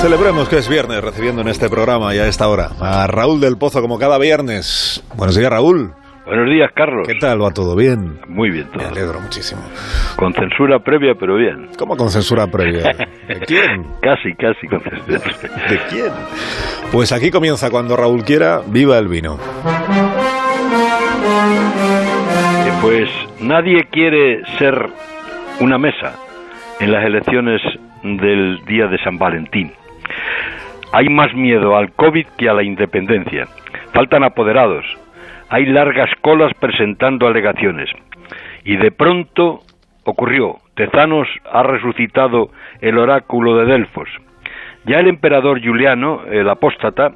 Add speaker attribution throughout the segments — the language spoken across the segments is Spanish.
Speaker 1: Celebremos que es viernes, recibiendo en este programa y a esta hora a Raúl del Pozo, como cada viernes. Buenos días, Raúl.
Speaker 2: Buenos días, Carlos.
Speaker 1: ¿Qué tal? ¿Va todo bien?
Speaker 2: Muy bien todo.
Speaker 1: Me alegro muchísimo.
Speaker 2: Con censura previa, pero bien.
Speaker 1: ¿Cómo con censura previa? ¿De quién?
Speaker 2: Casi, casi con censura.
Speaker 1: ¿De quién? Pues aquí comienza cuando Raúl quiera, viva el vino.
Speaker 2: Eh, Pues nadie quiere ser una mesa en las elecciones del día de San Valentín. Hay más miedo al COVID que a la independencia. Faltan apoderados. Hay largas colas presentando alegaciones. Y de pronto ocurrió. Tezanos ha resucitado el oráculo de Delfos. Ya el emperador Juliano, el apóstata,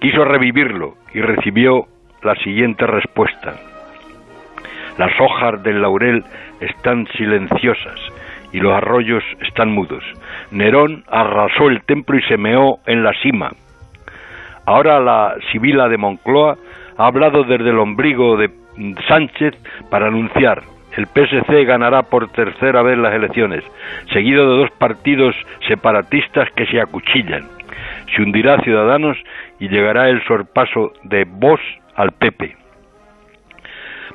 Speaker 2: quiso revivirlo y recibió la siguiente respuesta. Las hojas del laurel están silenciosas y los arroyos están mudos. Nerón arrasó el templo y se meó en la cima. Ahora la Sibila de Moncloa ha hablado desde el ombligo de Sánchez para anunciar el PSC ganará por tercera vez las elecciones, seguido de dos partidos separatistas que se acuchillan. Se hundirá Ciudadanos y llegará el sorpaso de Vox al PP.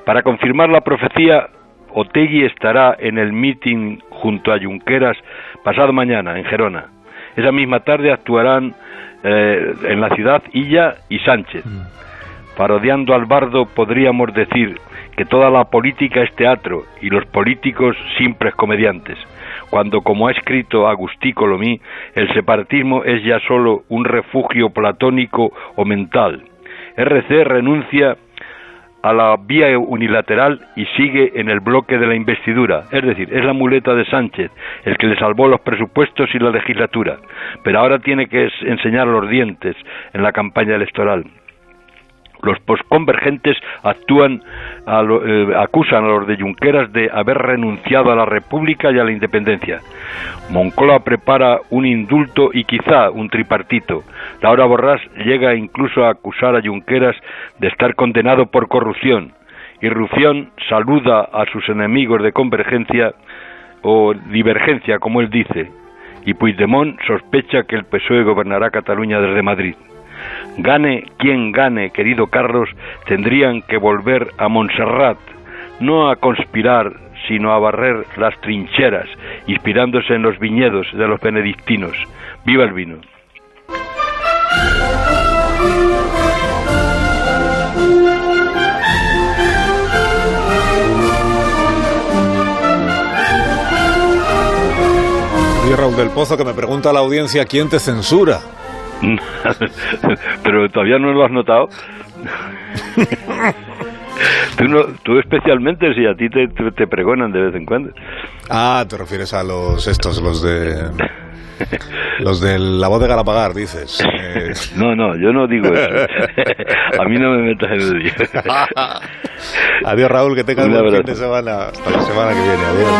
Speaker 2: Para confirmar la profecía, Otegui estará en el meeting junto a Junqueras pasado mañana en Gerona. Esa misma tarde actuarán eh, en la ciudad Illa y Sánchez. Parodiando al bardo podríamos decir que toda la política es teatro y los políticos simples comediantes, cuando como ha escrito Agustí Colomí, el separatismo es ya solo un refugio platónico o mental. RC renuncia a la vía unilateral y sigue en el bloque de la investidura. Es decir, es la muleta de Sánchez el que le salvó los presupuestos y la legislatura, pero ahora tiene que enseñar los dientes en la campaña electoral. Los posconvergentes actúan a lo- eh, acusan a los de Junqueras de haber renunciado a la República y a la independencia. Moncloa prepara un indulto y quizá un tripartito. Laura Borrás llega incluso a acusar a Junqueras de estar condenado por corrupción. Rufián saluda a sus enemigos de convergencia o divergencia, como él dice. Y Puigdemont sospecha que el PSOE gobernará Cataluña desde Madrid. Gane quien gane, querido Carlos, tendrían que volver a Montserrat, no a conspirar, sino a barrer las trincheras, inspirándose en los viñedos de los benedictinos. ¡Viva el vino!
Speaker 1: Del Pozo que me pregunta la audiencia quién te censura.
Speaker 2: Pero todavía no lo has notado. tú, no, tú especialmente, si a ti te, te- te pregonan de vez en cuando.
Speaker 1: Ah, te refieres a los estos, los de los de la voz de Galapagar, dices. Eh,
Speaker 2: No, no, yo no digo eso. a mí no me metas en el lío.
Speaker 1: Adiós Raúl, que tengas
Speaker 2: Un
Speaker 1: buen fin de semana. Hasta la semana que viene. Adiós.